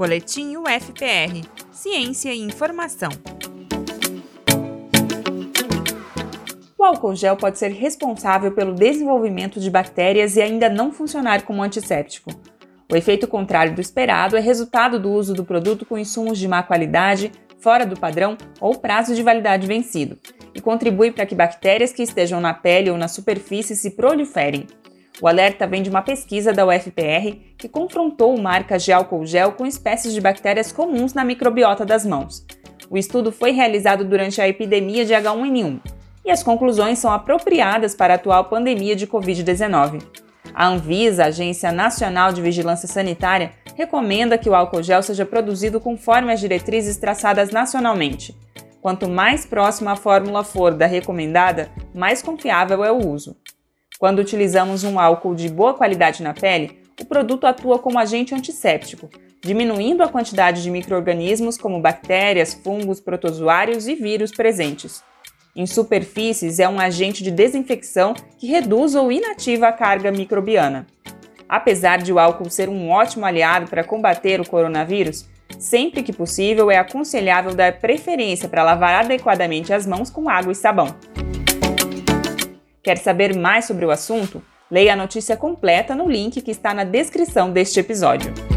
Boletim UFPR Ciência e Informação. O álcool gel pode ser responsável pelo desenvolvimento de bactérias e ainda não funcionar como antisséptico. O efeito contrário do esperado é resultado do uso do produto com insumos de má qualidade, fora do padrão ou prazo de validade vencido, e contribui para que bactérias que estejam na pele ou na superfície se proliferem. O alerta vem de uma pesquisa da UFPR que confrontou marcas de álcool gel com espécies de bactérias comuns na microbiota das mãos. O estudo foi realizado durante a epidemia de H1N1 e as conclusões são apropriadas para a atual pandemia de Covid-19. A Anvisa, Agência Nacional de Vigilância Sanitária, recomenda que o álcool gel seja produzido conforme as diretrizes traçadas nacionalmente. Quanto mais próxima a fórmula for da recomendada, mais confiável é o uso. Quando utilizamos um álcool de boa qualidade na pele, o produto atua como agente antisséptico, diminuindo a quantidade de microrganismos como bactérias, fungos, protozoários e vírus presentes. Em superfícies, é um agente de desinfecção que reduz ou inativa a carga microbiana. Apesar de o álcool ser um ótimo aliado para combater o coronavírus, sempre que possível é aconselhável dar preferência para lavar adequadamente as mãos com água e sabão. Quer saber mais sobre o assunto? Leia a notícia completa no link que está na descrição deste episódio.